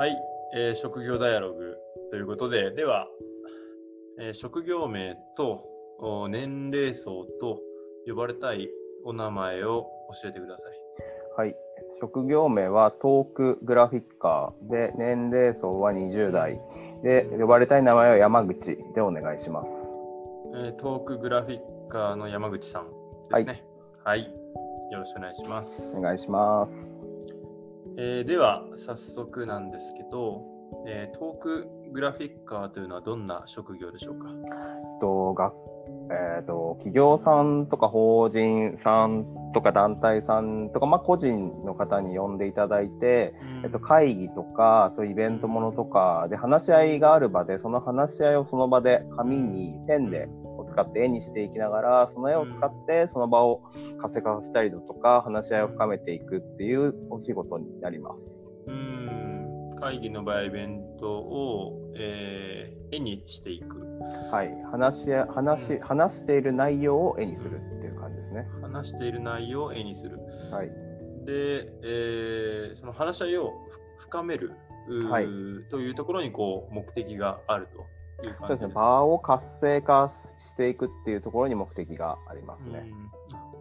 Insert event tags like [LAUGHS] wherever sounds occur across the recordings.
はい、えー職業ダイアログということで、では、えー職業名とお年齢層と呼ばれたいお名前を教えてください。はい。職業名はトークグラフィッカーで、年齢層は20代で、呼ばれたい名前は山口でお願いします。えートークグラフィッカーの山口さんですね。はい。よろしくお願いします。お願いします。えーでは、早速なんですけど、えートークグラフィッカーというのはどんな職業でしょうか？とがえー、と企業さんとか法人さんとか団体さんとか、まあ、個人の方に呼んでいただいて、えっと、会議とかそういうイベントものとかで話し合いがある場でその話し合いをその場で紙にペンでを使って絵にしていきながらその絵を使ってその場を活性化させたりだとか話し合いを深めていくっていうお仕事になります。うーん会議の場合、イベントを、えー絵にしていく。はい、話し話し話している内容を絵にするっていう感じですね。話している内容を絵にする。はい、で、えーその話し合いをふ深める、はいというところにこう目的があるというそうですね感じですか。場を活性化していくっていうところに目的がありますね。うん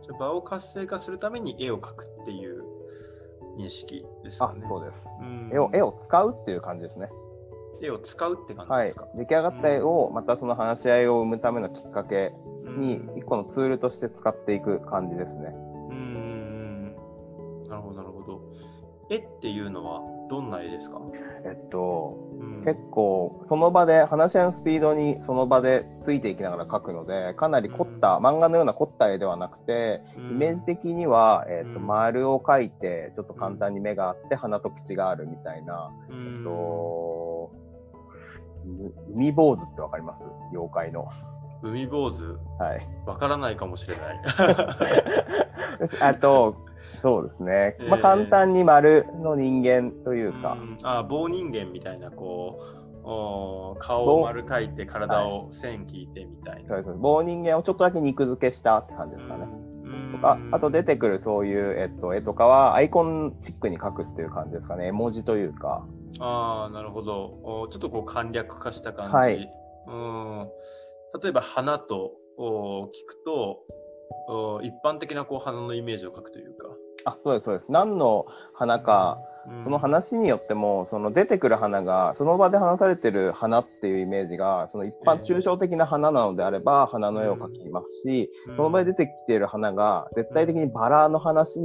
じゃあ場を活性化するために絵を描くっていう認識ですね。そうです。うん絵を絵を使うっていう感じですね。絵を使うって感じはいですか？、出来上がった絵をまたその話し合いを生むためのきっかけうんに一個のツールとして使っていく感じですね。うーんなるほど、なるほど。絵っていうのはどんな絵ですか、えっとうん結構その場で話し合いのスピードにその場でついていきながら描くのでかなり凝った、漫画のような凝った絵ではなくてイメージ的には、えっとうん。丸を描いてちょっと簡単に目があって鼻と口があるみたいな、うん。えっとう海坊主ってわかります？妖怪の。海坊主はい。わからないかもしれない。[LAUGHS] あと、そうですね。まあ、えー簡単に丸の人間というか、うんあ棒人間みたいな、こう、お顔を丸描いて体を線引いてみたいな。そうです棒人間をちょっとだけ肉付けしたって感じですかね。うんとかあと出てくるそういう、えっと、絵とかはアイコンチックに描くっていう感じですかね。絵文字というか。ああ、なるほど。おちょっとこう簡略化した感じ。はいうん例えば花とお聞くとお一般的なこう花のイメージを描くというか。あ、そうです、そうです。何の花か、うんその話によっても、その出てくる花が、その場で話されてる花っていうイメージが、その一般ええ抽象的な花なのであれば、花の絵を描きますし、その場で出てきている花が、絶対的にバラの話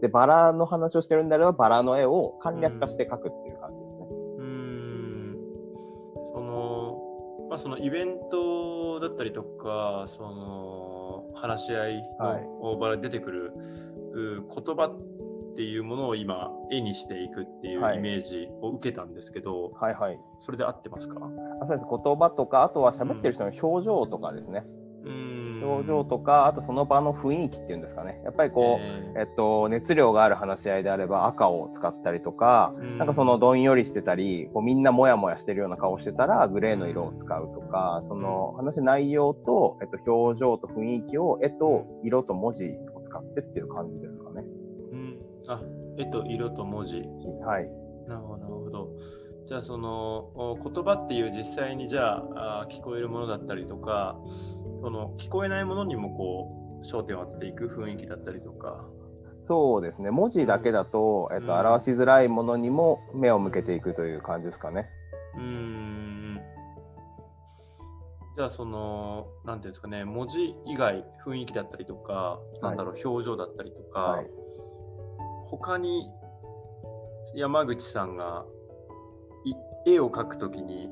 で、バラの話をしてるんであれば、バラの絵を簡略化して描くっていう感じですまあ、そのイベントだったりとか、その話し合いはいの場で出てくる、う言葉っていうものを今、絵にしていくっていうはいイメージを受けたんですけど、はいはい。それで合ってますか？あそうです。言葉とか、あとは喋ってる人の表情とかですね。うーん表情とか、あとその場の雰囲気っていうんですかね。やっぱりこう、ええっと、熱量がある話し合いであれば赤を使ったりとか、ーなんかそのどんよりしてたり、こうみんなモヤモヤしてるような顔してたらグレーの色を使うとか、その話の内容と、えっと、表情と雰囲気を絵と色と文字を使ってっていう感じですかね。うん、あ絵と色と文字。はい。なるほど、なるほど。じゃあ、そのお言葉っていう実際にじゃあ聞こえるものだったりとか、その聞こえないものにもこう焦点を当てていく雰囲気だったりとか。そうですね。文字だけだと、えっと、うん表しづらいものにも目を向けていくという感じですかね。うーん。じゃあ、その、なんていうんですかね、文字以外、雰囲気だったりとか、なんだろう、表情だったりとか、はい。他に山口さんがい絵を描くときに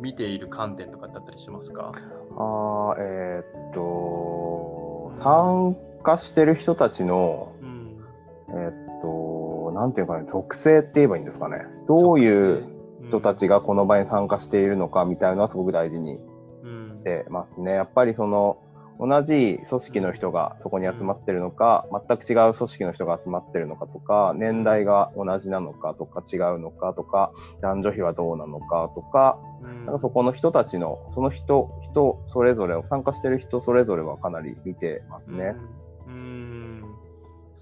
見ている観点とかだったりしますか？あーえーっと、参加してる人たちの、うん。えーっと、なんていうかね、属性って言えばいいんですかね。どういう人たちがこの場に参加しているのかみたいなのはすごく大事にうん、してますね。やっぱりその、同じ組織の人がそこに集まってるのか、全く違う組織の人が集まってるのかとか、年代が同じなのかとか違うのかとか、男女比はどうなのかとか、うん。なんかそこの人たちの、その人、人それぞれを、参加してる人それぞれはかなり見てますね。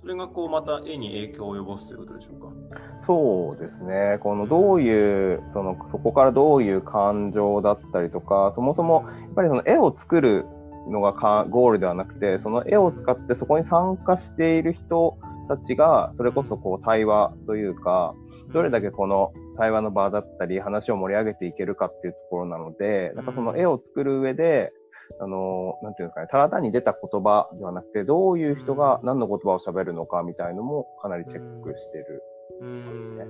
それがこうまた絵に影響を及ぼすということでしょうか。そうですね、このどういうそのそこからどういう感情だったりとか、そもそもやっぱりその絵を作るのがかゴールではなくて、その絵を使ってそこに参加している人たちが、それこそこう対話というか、どれだけこの対話の場だったり、話を盛り上げていけるかっていうところなので、なんかその絵を作る上で、あの、なんていうんですかね、ただ単に出た言葉ではなくて、どういう人が何の言葉を喋るのかみたいのもかなりチェックしてる。ますね。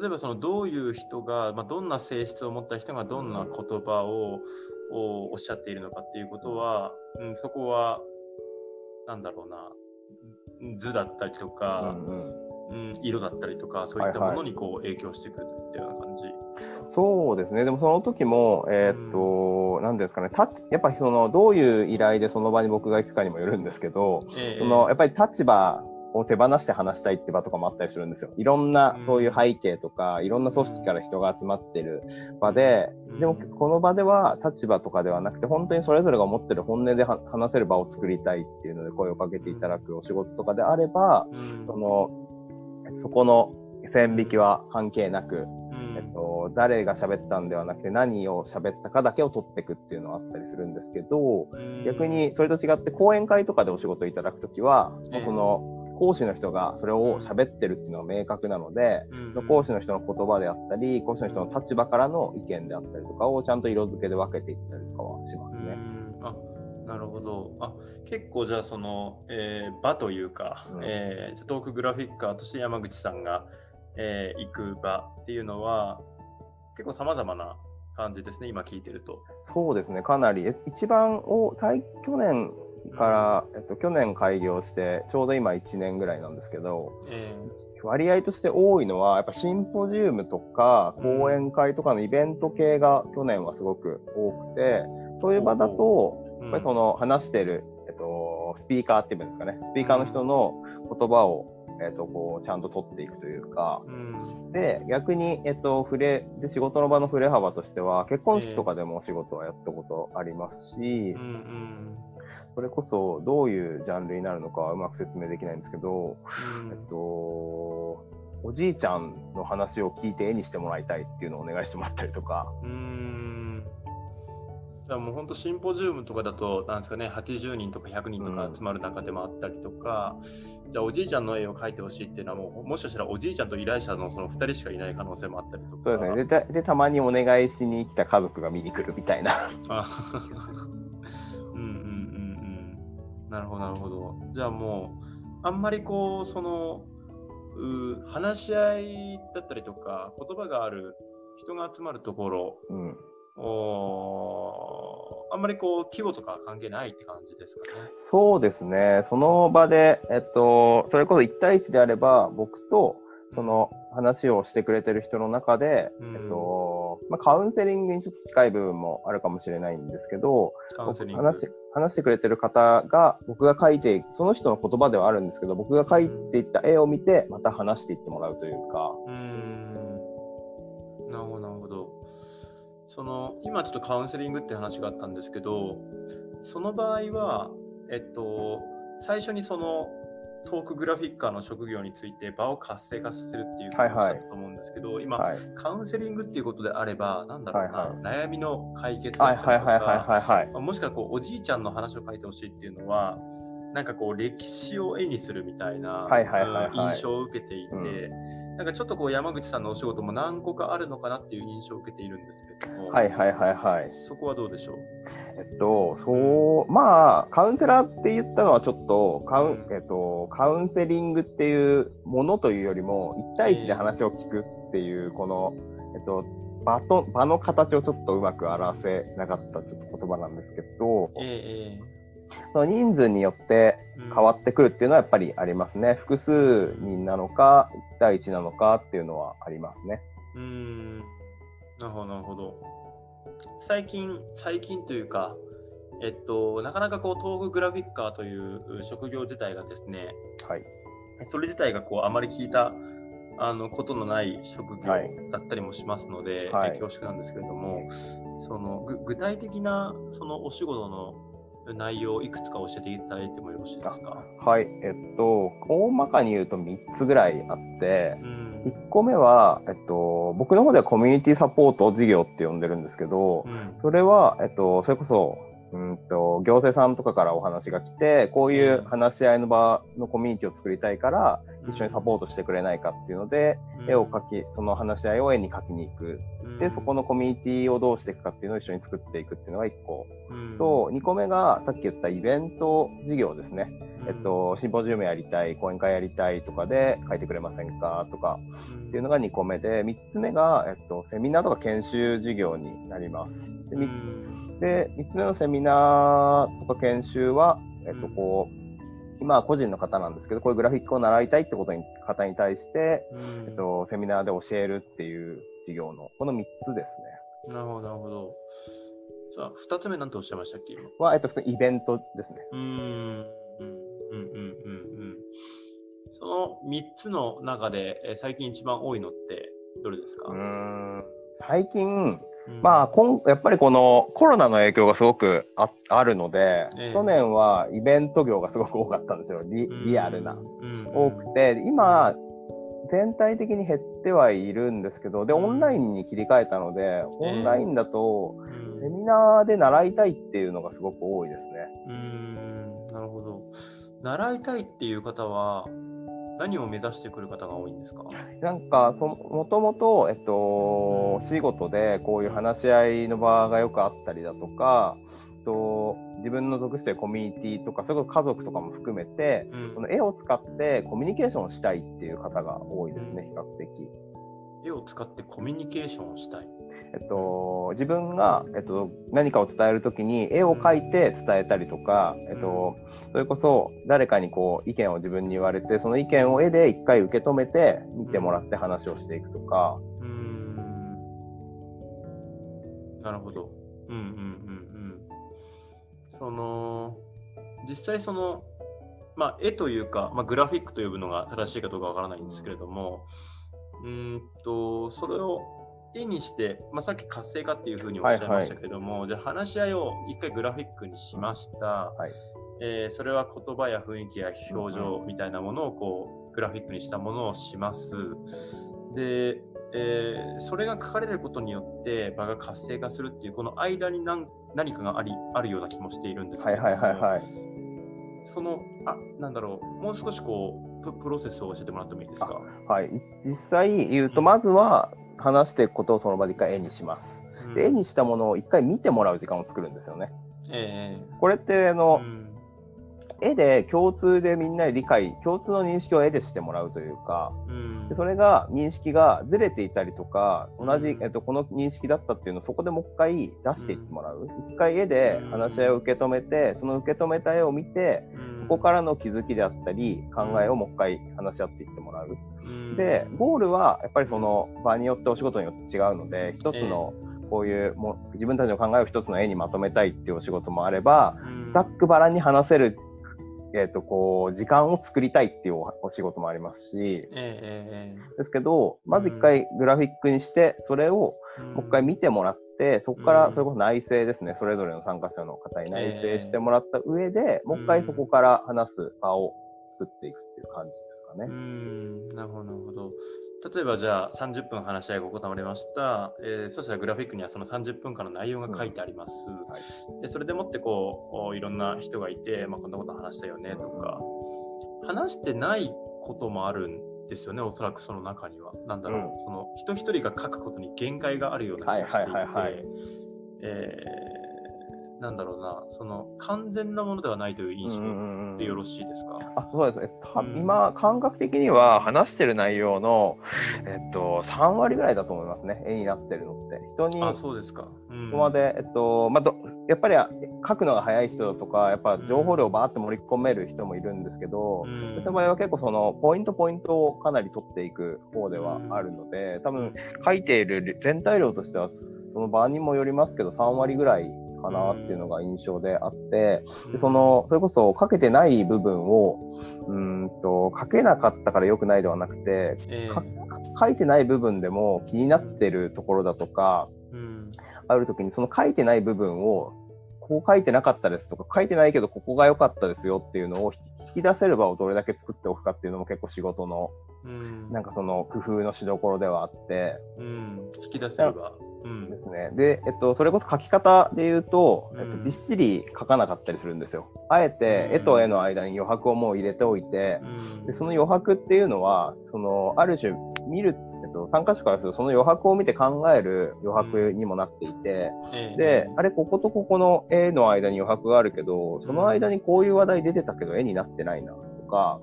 例えばそのどういう人が、まあ、どんな性質を持った人がどんな言葉をおっしゃっているのかっていうことは、うん、そこはなんだろうな図だったりとか、うん、うん、色だったりとかそういったものにこう影響してくるといったような感じですか、はいはい、そうですね。でもその時もえー、っと何、うん、ですかね。たやっぱりそのどういう依頼でその場に僕が行くかにもよるんですけど、えー、そのやっぱり立場を手放して話したいって場とかもあったりするんですよ。いろんなそういう背景とか、いろんな組織から人が集まってる場で、でもこの場では立場とかではなくて、本当にそれぞれが思ってる本音で話せる場を作りたいっていうので声をかけていただくお仕事とかであれば、その、そこの線引きは関係なく、えっと、誰が喋ったんではなくて何を喋ったかだけを取っていくっていうのはあったりするんですけど、逆にそれと違って講演会とかでお仕事いただくときは、その講師の人がそれを喋ってるっていうのが明確なので、うん、講師の人の言葉であったり、講師の人の立場からの意見であったりとかをちゃんと色付けで分けていったりとかはしますね。あなるほど。あ結構じゃあその、えー、場というか、うん、えー、トークグラフィッカーとして山口さんが、えー、行く場っていうのは結構さまざまな感じですね、今聞いてると。そうですね、かなり。一番を去年から、えっと、去年開業して、ちょうど今1年ぐらいなんですけど、えー、割合として多いのは、やっぱシンポジウムとか、講演会とかのイベント系が去年はすごく多くて、そういう場だと、やっぱりその話してる、えっと、スピーカーっていうんですかね、スピーカーの人の言葉を、えっと、こうちゃんと取っていくというか、うん、で逆に、えっと、触れで仕事の場の触れ幅としては結婚式とかでもお仕事はやったことありますし、えーうんうんそれこそどういうジャンルになるのかはうまく説明できないんですけど、うん、えっと、おじいちゃんの話を聞いて絵にしてもらいたいっていうのをお願いしてもらったりとか。うんじゃあもう本当シンポジウムとかだと、なんですかね、80人とか100人とか集まる中でもあったりとか、うん、じゃあおじいちゃんの絵を描いてほしいっていうのはもう、もしかしたらおじいちゃんと依頼者のその2人しかいない可能性もあったりとか。そうですね。で、でたまにお願いしに来た家族が見に来るみたいな。なるほど、なるほど。じゃあもう、あんまりこう、その、う話し合いだったりとか、言葉がある人が集まるところ、うん、おあんまりこう規模とか関係ないって感じですかね。そうですね。その場で、えっと、それこそ1対1であれば、僕とその話をしてくれてる人の中で、うん、えっとまあ、カウンセリングにちょっと近い部分もあるかもしれないんですけど、話話してくれてる方が、僕が書いて、その人の言葉ではあるんですけど、僕が書いていった絵を見て、また話していってもらうというか。うん。なるほど、なるほど。その、今ちょっとカウンセリングって話があったんですけど、その場合は、えっと、最初にそのトークグラフィッカーの職業について場を活性化させるっていうことだと思うんですけど、はいはい、今、はい、カウンセリングっていうことであれば、なんだろうな、はいはい、悩みの解決だったりとか、もしくはこうおじいちゃんの話を書いてほしいっていうのは、なんかこう歴史を絵にするみたいな印象を受けていて、うん。なんかちょっとこう山口さんのお仕事も何個かあるのかなっていう印象を受けているんですけども、はいはいはいはい。そこはどうでしょう？えっと、そう、まあ、カウンセラーって言ったのはちょっと、カウン、えっと、カウンセリングっていうものというよりも、1対1で話を聞くっていう、この、えっと、場と、場の形をちょっとうまく表せなかったちょっと言葉なんですけど、えーその人数によって変わってくるっていうのはやっぱりありますね。複数人なのか、1対1なのかっていうのはありますね。うん。なるほど、なるほど。最近、最近というか、えっと、なかなかこう、トークグラフィッカーという職業自体がですね、はい。それ自体がこう、あまり聞いたあのことのない職業だったりもしますので、はい、恐縮なんですけれども、その具体的なそのお仕事の内容いくつか教えていただいてもよろしいですか？はい、えっと、大まかに言うと3つぐらいあってう、ん。1個目は、えっと、僕の方ではコミュニティサポート事業って呼んでるんですけど、うん。それは、えっと、それこそ、うんと、行政さんとかからお話が来て、こういう話し合いの場のコミュニティを作りたいから、一緒にサポートしてくれないかっていうので、絵を描き、その話し合いを絵に描きに行く。で、そこのコミュニティをどうしていくかっていうのを一緒に作っていくっていうのが1個。と、2個目がさっき言ったイベント事業ですね。えっと、シンポジウムやりたい、講演会やりたいとかで書いてくれませんかとかっていうのが2個目で、3つ目が、えっと、セミナーとか研修事業になります。で、みで3つ目のセミナーとか研修は、えっと、こう、今は個人の方なんですけど、こういうグラフィックを習いたいってことに方に対して、えっと、セミナーで教えるっていう事業の、この3つですね。なるほど、なるほど。さあ、2つ目なんておっしゃいましたっけ今？は、えっと、普通にイベントですね。うーん。うんうんうんうんうん。その3つの中で、えー最近一番多いのってどれですか？うーん最近、うんまあ、こんやっぱりこのコロナの影響がすごくああるので、ええ去年はイベント業がすごく多かったんですよ。リリアルな。うん多くて、今、全体的に減ってはいるんですけど、で、オンラインに切り替えたので、オンラインだと、うんセミナーで習いたいっていうのがすごく多いですね。うーんなるほど。習いたいっていう方は何を目指してくる方が多いんですか？なんかそもともと、えっと、お仕事でこういう話し合いの場がよくあったりだとか、えっと、自分の属しているコミュニティとかそれこそ家族とかも含めてうん。この絵を使ってコミュニケーションをしたいっていう方が多いですね比較的。絵を使ってコミュニケーションをしたい。えっと、自分が、えっと、何かを伝えるときに絵を描いて伝えたりとか、えっと、それこそ誰かにこう意見を自分に言われてその意見を絵で一回受け止めて見てもらって話をしていくとか。うーんなるほど。うんうんうんうん。その、実際その、まあ、絵というか、まあ、グラフィックと呼ぶのが正しいかどうかわからないんですけれども、うーんと、それを絵にして、まあ、さっき活性化っていうふうにおっしゃいましたけれども、じゃあ話し合いを一回グラフィックにしました。はいえーそれは言葉や雰囲気や表情みたいなものをこうグラフィックにしたものをします。で、えーそれが書かれることによって場が活性化するっていうこの間に何何かがありあるような気もしているんですけはいはいはいはい。そのあなんだろうもう少しこうププロセスを教えてもらってもいいですか、はい、実際言うと、まずは話していくことをその場で一回絵にします。うん。で絵にしたものを一回見てもらう時間を作るんですよね。えこれってあーの、うん。絵で共通でみんなで理解、共通の認識を絵でしてもらうというか、うん。でそれが認識がずれていたりとか、同じ、えっと、この認識だったっていうのをそこでもう一回出していってもらう。一回絵で話し合いを受け止めて、その受け止めた絵を見て、うんここからの気づきであったり、考えをもう一回話し合っていってもらう。うん。で、ゴールはやっぱりその場によってお仕事によって違うので、一つのこういうもう自分たちの考えを一つの絵にまとめたいっていうお仕事もあれば、うん。ざっくばらんに話せる、えっとこう時間を作りたいっていうおお仕事もありますし、ですけど、まず一回グラフィックにして、それをーもう一回見てもらって、そこからうん。それこそ内省ですね、それぞれの参加者の方に内省してもらった上で、えもう一回そこから話す場を作っていくっていう感じですかうね。ん。なるほど、なるほど。例えばじゃあ30分話し合いが行われました。えーそしたらグラフィックにはその30分間の内容が書いてあります。はい。でそれでもってこうおいろんな人がいて、まあ、こんなこと話したよねとか、話してないこともあるんですよね、おそらくその中には。なんだろう、うんその人一人が書くことに限界があるような気がしていて、はいはいはいはいえーなんだろうな、その完全なものではないという印象でよろしいですか、あそうですね、たうん。今、感覚的には話してる内容の、えっと、3割ぐらいだと思いますね、絵になってるのって。人にあ、そうですか。うん。ここまで、えっとまあ、どやっぱり書くのが早い人だとか、やっぱ情報量をバーって盛り込める人もいるんですけど、うん。私の場合は結構そのポイントポイントをかなり取っていく方ではあるので、多分書いている全体量としてはその場にもよりますけど3割ぐらいかなっていうのが印象であって、でそのそれこそ書けてない部分をうーんと書けなかったから良くないではなくてえーか書いてない部分でも気になってるところだとかうん。ある時にその書いてない部分をここ書いてなかったですとか、書いてないけどここが良かったですよっていうのを引き出せる場をどれだけ作っておくかっていうのも結構仕事の、うん、なんかその工夫のしどころではあって、うん、引き出せる場。うん、ですね。で、えっと、それこそ書き方で言うと、えっと、びっしり書かなかったりするんですよ。あえて、絵と絵の間に余白をもう入れておいて、でその余白っていうのは、その、ある種、見る、と、参加者からすると、その余白を見て考える余白にもなっていて、で、あれ、こことここの絵の間に余白があるけど、その間にこういう話題出てたけど、絵になってないな、とか、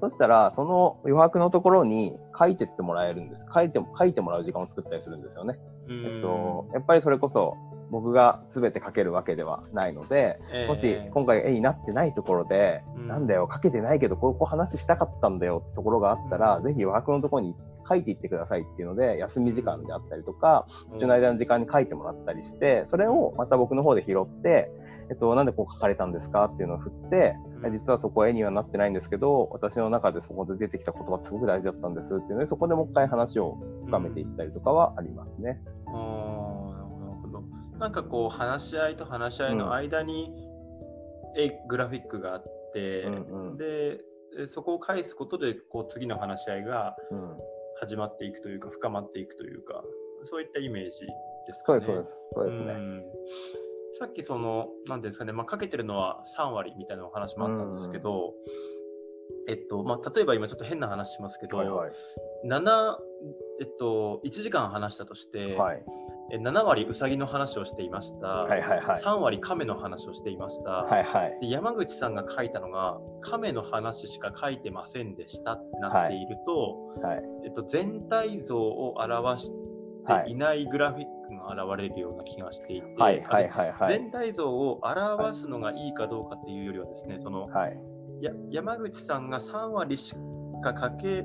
そしたら、その余白のところに書いてってもらえるんです。書いて書いてもらう時間を作ったりするんですよね。えっと、やっぱりそれこそ、僕が全て書けるわけではないので、えー、もし今回絵になってないところで、うん、なんだよ、書けてないけど、ここ話したかったんだよってところがあったら、うん、ぜひ余白のところに書いていってくださいっていうので、休み時間であったりとか、途中の間の時間に書いてもらったりして、それをまた僕の方で拾って、えっと、なんでこう書かれたんですかっていうのを振って、実はそこは絵にはなってないんですけど、私の中でそこで出てきた言葉すごく大事だったんですっていうので、そこでもう一回話を深めていったりとかはありますね。うん、なるほど。なんかこう、話し合いと話し合いの間に、絵、グラフィックがあって、うんうん、で、そこを返すことで、こう、次の話し合いが始まっていくというか、深まっていくというか、そういったイメージですかね。そうです、そうです。そうですね。さっきその、なんですかね、まあ、かけてるのは3割みたいなお話もあったんですけど、えっと、まあ、例えば今ちょっと変な話しますけど、はいはい、7、えっと、1時間話したとして、はい、7割うさぎの話をしていました、はいはいはい、3割亀の話をしていました、はいはい、で山口さんが書いたのが亀の話しか書いてませんでしたってなっていると、はい。はい、えっと、全体像を表していないグラフィッが現れるような気がしていて、全体像を表すのがいいかどうかっていうよりはですね、その、はい、や山口さんが3割しかかけ、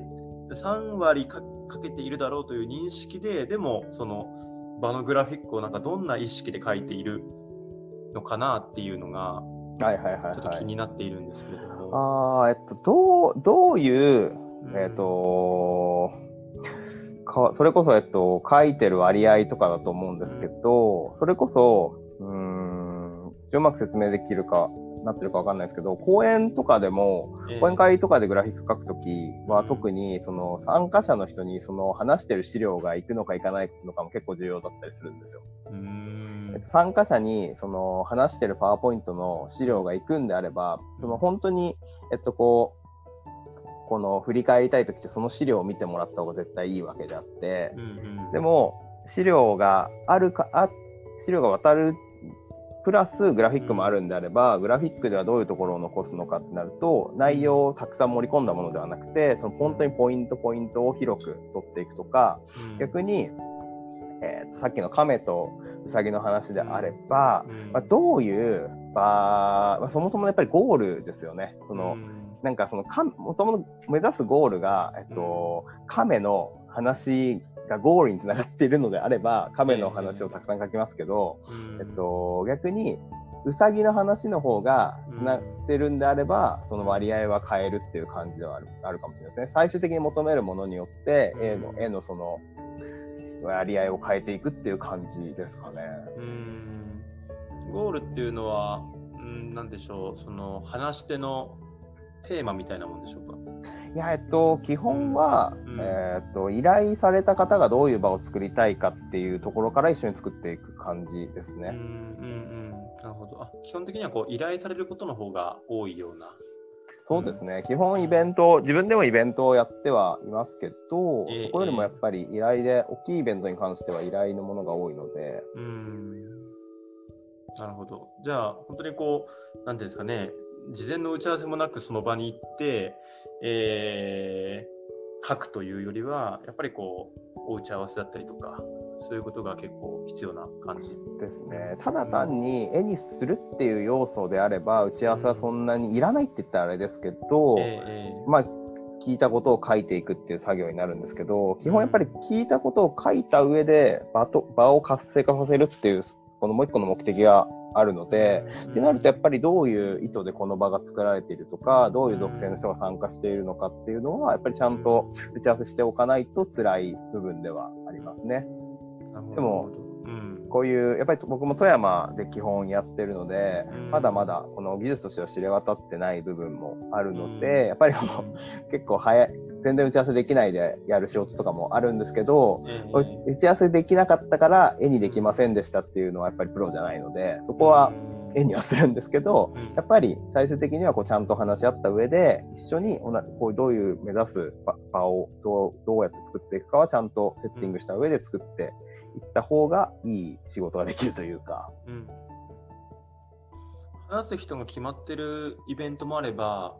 3割かけているだろうという認識で、でもその場のグラフィックをなんかどんな意識で書いているのかなっていうのが、はいはいはい、ちょっと気になっているんですけれども。あえっと、どうどういう、えっと、うんかそれこそ、えっと、書いてる割合とかだと思うんですけど、それこそ、うん、うまく説明できるか、なってるかわかんないですけど、講演とかでも、講演会とかでグラフィック書くときは、特にその参加者の人にその話してる資料が行くのか行かないのかも結構重要だったりするんですよ。参加者にその話してるパワーポイントの資料が行くんであれば、その本当に、えっとこう、この振り返りたい時ってその資料を見てもらった方が絶対いいわけであって、うんうん、でも資料があるかあ資料が渡るプラスグラフィックもあるんであれば、グラフィックではどういうところを残すのかってなると内容をたくさん盛り込んだものではなくてその本当にポイントポイントを広く取っていくとか、うん、逆に、えーと、さっきの亀とウサギの話であれば、うん、まあ、どういう場、まあ、そもそもやっぱりゴールですよね。その、うん。なんかそのかもともと目指すゴールが、えっと、亀の話がゴールにつながっているのであれば亀の話をたくさん書きますけど、えっと、逆にうさぎの話の方がつながってるんであれば、その割合は変えるっていう感じではあるあるかもしれないですね。最終的に求めるものによって A の A のその割合を変えていくっていう感じですかね。うん。ゴールっていうのは、うん、なんでしょう、その話し手のテーマみたいなもんでしょうかいや、えっと、基本は、うん、えっと、依頼された方がどういう場を作りたいかっていうところから一緒に作っていく感じですね。うんうんうん、なるほどあ。基本的にはこう依頼されることの方が多いような。そうですね、うん、基本イベント、自分でもイベントをやってはいますけど、えー、そこよりもやっぱり依頼で、大きいイベントに関しては依頼のものが多いので。うんなるほど。じゃあ、本当にこう、なんていうんですかね、事前の打ち合わせもなくその場に行って、えー、書くというよりは、やっぱりこう、お打ち合わせだったりとか、そういうことが結構必要な感じ。ですね。ただ単に絵にするっていう要素であれば、打ち合わせはそんなにいらないって言ったらあれですけど、えー、まあ、聞いたことを書いていくっていう作業になるんですけど、基本やっぱり聞いたことを書いた上で場と場を活性化させるっていう、このもう一個の目的があるので、ってなるとやっぱりどういう意図でこの場が作られているとか、どういう属性の人が参加しているのかっていうのは、やっぱりちゃんと打ち合わせしておかないと辛い部分ではありますね。でも、うん、こういうやっぱり僕も富山で基本やってるので、うん。まだまだこの技術としては知れ渡ってない部分もあるので、やっぱりこの結構早い全然打ち合わせできないでやる仕事とかもあるんですけど、ええ打ち合わせできなかったから絵にできませんでしたっていうのはやっぱりプロじゃないのでそこは絵にはするんですけど、うん。やっぱり最終的にはこうちゃんと話し合った上で一緒にこうどういう目指す場場をどうどうやって作っていくかはちゃんとセッティングした上で作っていった方がいい仕事ができるというか。うん。話す人が決まってるイベントもあれば、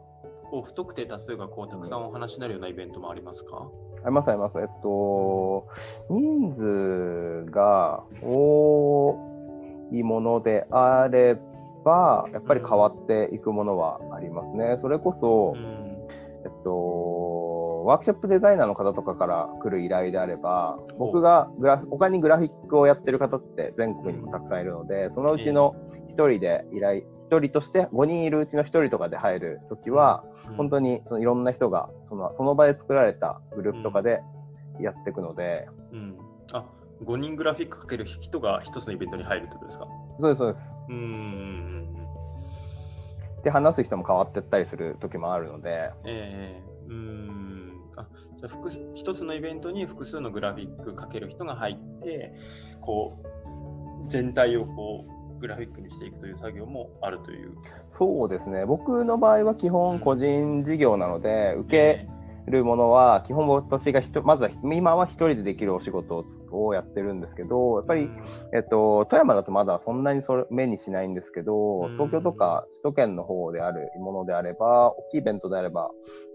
こう不特定多数がこうたくさんお話になるようなイベントもありますか、ありますあります。えっと、人数が多いものであれば、やっぱり変わっていくものはありますね。それこそ、うん。えっと、ワークショップデザイナーの方とかから来る依頼であれば、僕がグラフ他にグラフィックをやってる方って全国にもたくさんいるので、そのうちの1人で依頼、1人として5人いるうちの1人とかで入るときは、本当にそのいろんな人がそのその場で作られたグループとかでやっていくので、うん、あ5人グラフィックかける人が一つのイベントに入るってことですか？そうです、そうです。うんうんで、話す人も変わっていったりする時もあるので、ええ。うん。あじゃあ複数一つのイベントに複数のグラフィックかける人が入ってこう全体をこうグラフィックにしていくという作業もあるという。そうですね、僕の場合は基本個人事業なので、受えけるものは基本私がまずは今は一人でできるお仕事をやってるんですけど、やっぱり、えっと、富山だとまだそんなにそれ目にしないんですけど、うん。東京とか首都圏の方であるものであれば、大きいイベントであれば、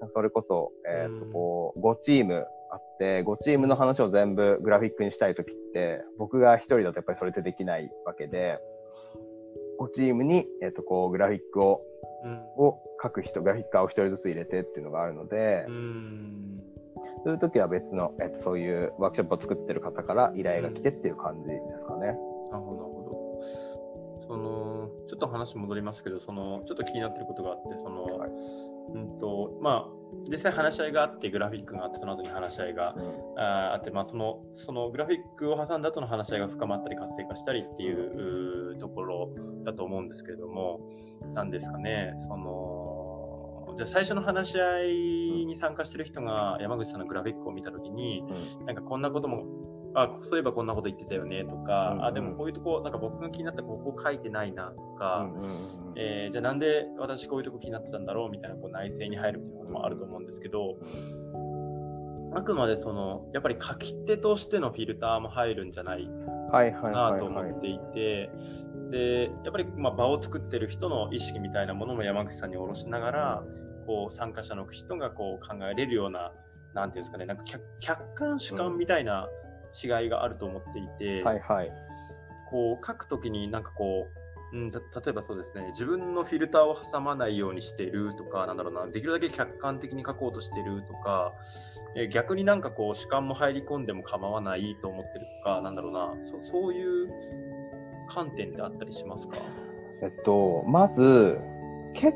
それこそ、えっとうん。こう5チームあって、5チームの話を全部グラフィックにしたいときって、僕が一人だとやっぱりそれってできないわけで、5チームに、えっとこうグラフィックをうんを書く人、グラフィッカーを一人ずつ入れてっていうのがあるのでう、んそういう時は別の、えっと、そういうワークショップを作ってる方から依頼が来てっていう感じですかね。なるほど、なるほど。その、ちょっと話戻りますけど、その、ちょっと気になってることがあって、その、はいうんと、まあ、実際話し合いがあって、グラフィックがあって、その後に話し合いがうん。あーあって、まあ、その、そのグラフィックを挟んだ後の話し合いが深まったり活性化したりっていうところだと思うんですけれども、なんですかね、その、じゃあ最初の話し合いに参加してる人が山口さんのグラフィックを見たときに、うん。なんかこんなことも、あ、そういえばこんなこと言ってたよねとか、うんうんあ、でもこういうとこ、なんか僕が気になったここ書いてないなとか、うんうんうんえーじゃあなんで私こういうとこ気になってたんだろうみたいなこう内省に入るみたいなこともあると思うんですけど、あくまでその、やっぱり書き手としてのフィルターも入るんじゃないかはないと思はい。っていて、で、やっぱりまあ場を作ってる人の意識みたいなものも山口さんに下ろしながら、こう参加者の人がこう考えれるような、なんていうんですかね、なんか客客観主観みたいな違いがあると思っていて、はいはい。こう書くときになんかこう、うん、た例えばそうですね、自分のフィルターを挟まないようにしてるとか、なんだろうな、できるだけ客観的に書こうとしてるとか、えー逆になんかこう主観も入り込んでも構わないと思ってるとか、なんだろうな、そそういう観点ってあったりしますか？えっと、まず、結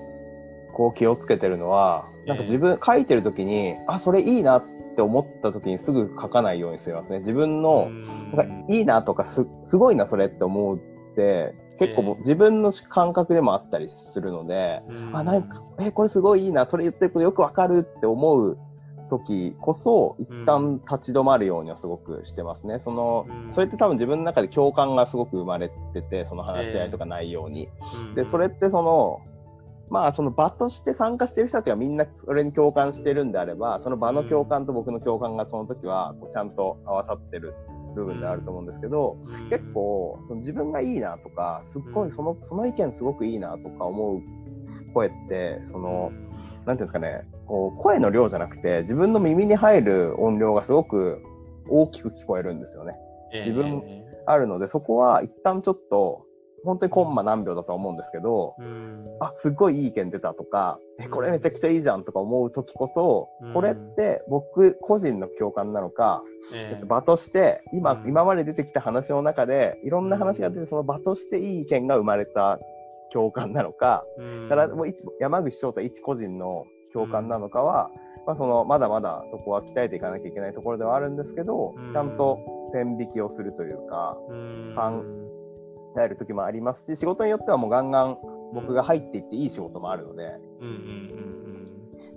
構気をつけてるのは、なんか自分、書いてる時に、あ、それいいなって思った時にすぐ書かないようにしてますね。自分の、なんかいいなとかす、すごいな、それって思うって、結構自分の感覚でもあったりするので、あ、なんか、え、これすごいいいな、それ言ってることよくわかるって思う時こそ、一旦立ち止まるようにはすごくしてますね。その、うんそれって多分自分の中で共感がすごく生まれてて、その話し合いとか内容に。で、それってその、まあその場として参加してる人たちがみんなそれに共感してるんであれば、その場の共感と僕の共感がその時はこうちゃんと合わさってる部分であると思うんですけど、結構その自分がいいなとか、すっごいそのその意見すごくいいなとか思う声って、その、なんていうんですかね、こう声の量じゃなくて、自分の耳に入る音量がすごく大きく聞こえるんですよね。自分あるので、そこは一旦ちょっと、本当にコンマ何秒だと思うんですけど、あ、すっごいいい意見出たとか、え、これめちゃくちゃいいじゃんとか思う時こそ、うん。これって僕個人の共感なのか、えっと、場として、今、うん。今まで出てきた話の中で、いろんな話が出て、その場としていい意見が生まれた共感なのか、ただもう一山口翔太一個人の共感なのかは、まあ、そのまだまだそこは鍛えていかなきゃいけないところではあるんですけど、うん。ちゃんと線引きをするというか、うん考える時もありますし、仕事によってはもうガンガン僕が入っていっていい仕事もあるので、うんうん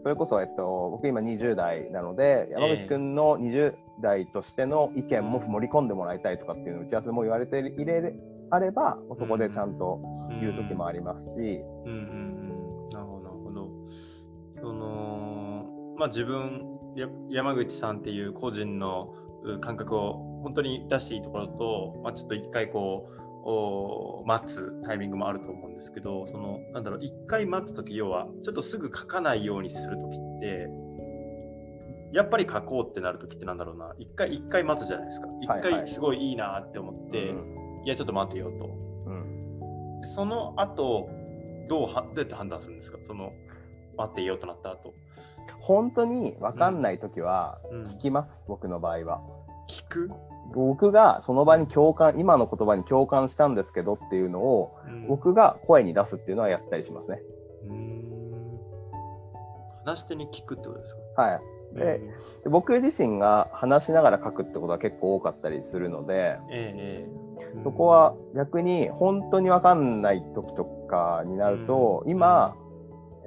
それこそ、えっと、僕今20代なので、山口くんの20代としての意見も盛り込んでもらいたいとかっていうのを打ち合わせも言われていれあれば、そこでちゃんとうんうん。言う時もありますし、うんうんうん。なるほど、なるほど。その、まあ自分、や山口さんっていう個人のう感覚を本当に出していいところと、まあちょっと一回こう、お待つタイミングもあると思うんですけど、その、なんだろう、一回待つとき、要は、ちょっとすぐ書かないようにするときって、やっぱり書こうってなるときってなんだろうな、一回、一回待つじゃないですか。一はいはい。回すごいいいなって思って、うん。いや、ちょっと待てよと。うん。でその後どうはどうやって判断するんですか？その待っていようとなった後。本当に分かんない時はうん。聞きます、僕の場合は。聞く、僕がその場に共感、今の言葉に共感したんですけどっていうのを、うん。僕が声に出すっていうのはやったりしますね。うーん。話し手に聞くってことですか？はい。でで僕自身が話しながら書くってことは結構多かったりするので、うんええ。ええそこは逆に本当に分かんない時とかになると、うん。今、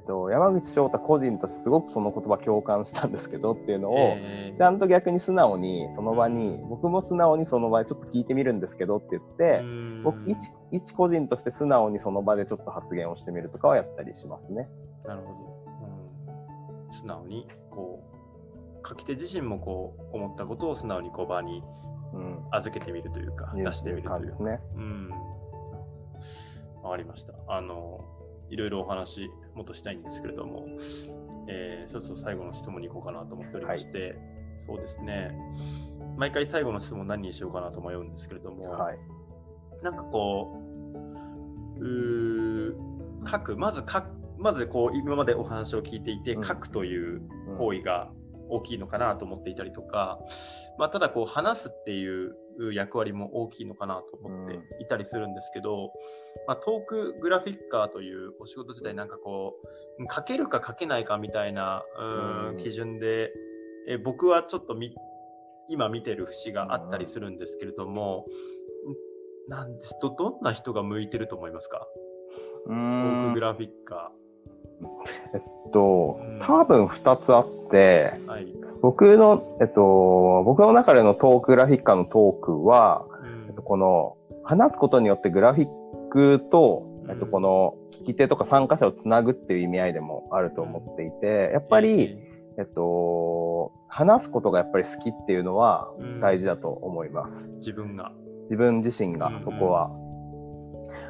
と、山口翔太個人としてすごくその言葉共感したんですけどっていうのを、ええちゃんと逆に素直にその場に、僕も素直にその場でちょっと聞いてみるんですけどって言って、うん僕一一個人として素直にその場でちょっと発言をしてみるとかはやったりしますね。なるほど、うん、素直にこう書き手自身もこう思ったことを素直にこう場にうん。預けてみるというかいう出してみるというか感じですね。うん。わかりました。あの、いろいろお話もっとしたいんですけれども、えー、そろそろ最後の質問に行こうかなと思っておりまして、そうですね。毎回最後の質問何にしようかなと迷うんですけれども、はい。なんかこう、うー書く、まず書く、まずこう今までお話を聞いていて、うん。書くといううん。行為が大きいのかなと思っていたりとか、まあ、ただこう話すっていう役割も大きいのかなと思っていたりするんですけど、まあ、トークグラフィッカーというお仕事自体なんかこう書けるか書けないかみたいなうーんうん。基準でえ僕はちょっとみ今見てる節があったりするんですけれども、んなんですどどんな人が向いてると思いますか？うトーーんクグラフィッカえっとうん、多分2つあって、ー。はい。僕の、えっと、僕の中でのトークグラフィッカーのトークは、うんえっと、この、話すことによってグラフィックと、えっと、うんこの、聞き手とか参加者をつなぐっていう意味合いでもあると思っていて、やっぱり、えっと、話すことがやっぱり好きっていうのはうん大事だと思います。自分が。自分自身うんがそこは。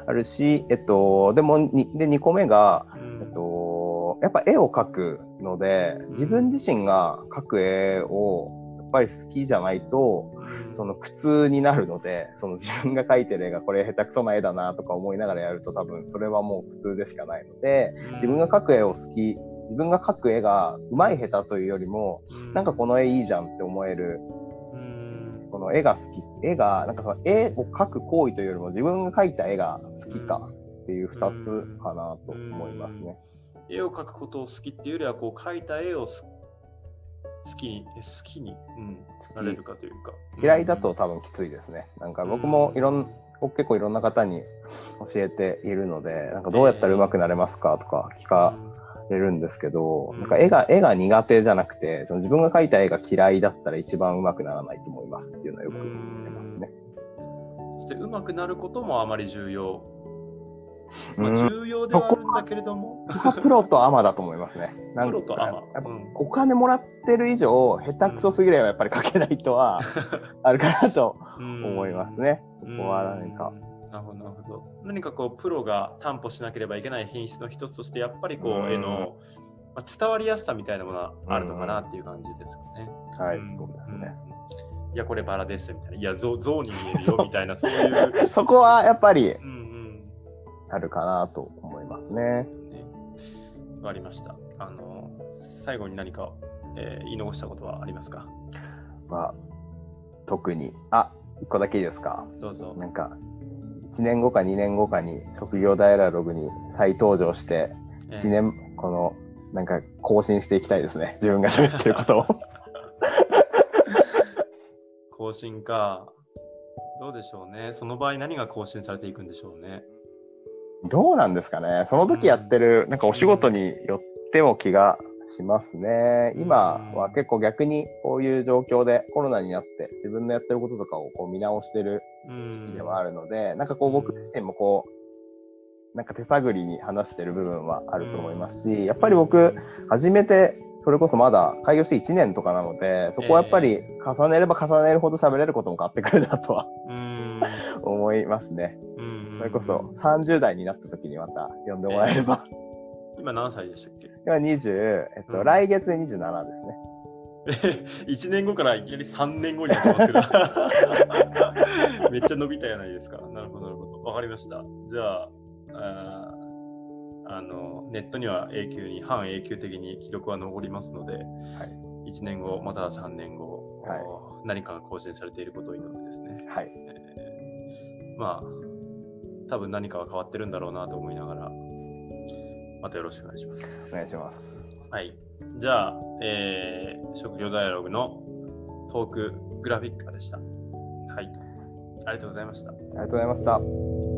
あるし、えっと、でもに、で、2個目が、うんえっと、やっぱ絵を描くので、自分自身が描く絵をやっぱり好きじゃないと、その苦痛になるので、その自分が描いてる絵がこれ下手くそな絵だなとか思いながらやると多分それはもう苦痛でしかないので、自分が描く絵を好き、自分が描く絵が上手い下手というよりも、なんかこの絵いいじゃんって思える、うん。この絵が好き、絵が、なんかその絵を描く行為というよりも自分が描いた絵が好きかっていう二つかなと思いますね。絵を描くことを好きっていうよりはこう描いた絵をす好きに好きに、うん、なれるかというか。嫌いだと多分きついですね。なんか僕もいろん、結構いろんな方に教えているので、なんかどうやったら上手くなれますかとか聞かれるんですけど、うん。なんか絵が、絵が苦手じゃなくて、その自分が描いた絵が嫌いだったら一番上手くならないと思いますっていうのはよく言ってますね。そして上手くなることもあまり重要、まあ、うん重要ではあるんだけれどもそこはプロとアマだと思いますね。プロとアマお金もらってる以上、下手くそすぎればやっぱり描けないとは [LAUGHS] あるかなと思いますね。そこは何か。うんなるほどなるほど何かこうプロが担保しなければいけない品質の一つとしてやっぱりこう、うん絵の、まあ、伝わりやすさみたいなものはあるのかなっていう感じですかね。はい、んそうですね。うんいやこれバラですみたいな。いや象象に見えるよみたいなそういう。[LAUGHS] そこはやっぱりうんうんあるかなと思いますね。ねわかりました。あの最後に何か、えー言い残したことはありますか？まあ、特に、あ、一個だけですか？どうぞ。なんか、1年後か2年後かに職業ダイアログに再登場して、えー1年、この、なんか更新していきたいですね。自分が喋ってることを。更 [LAUGHS] 更新か。どうでしょうね。その場合何が更新されていくんでしょうね。どうなんですかね。その時やってる、なんかお仕事によっても気がしますね。今は結構逆にこういう状況でコロナになって自分のやってることとかをこう見直してる時期ではあるので、なんかこう僕自身もこう、なんか手探りに話してる部分はあると思いますし、やっぱり僕、初めてそれこそまだ開業して1年とかなので、そこはやっぱり重ねれば重ねるほど喋れることも変わってくるなとは [LAUGHS] 思いますね。それこそ30代になった時にまた呼んでもらえれば、えー。今何歳でしたっけ？今20、えっと、うん、来月27ですね。[LAUGHS] 1年後からいきなり3年後になってますけど [LAUGHS] めっちゃ伸びたじゃないですか。なるほど、なるほど。わかりました。じゃあ、ああのネットには永久に、半永久的に記録は残りますので、はい、1年後、または3年後、はい、何かが更新されていることを祈ってですね。はい、えー、まあ、多分何かは変わってるんだろうなと思いながら、またよろしくお願いします。お願いします。はい。じゃあ、えー、職業ダイアログのトークグラフィッカーでした。はい。ありがとうございました。ありがとうございました。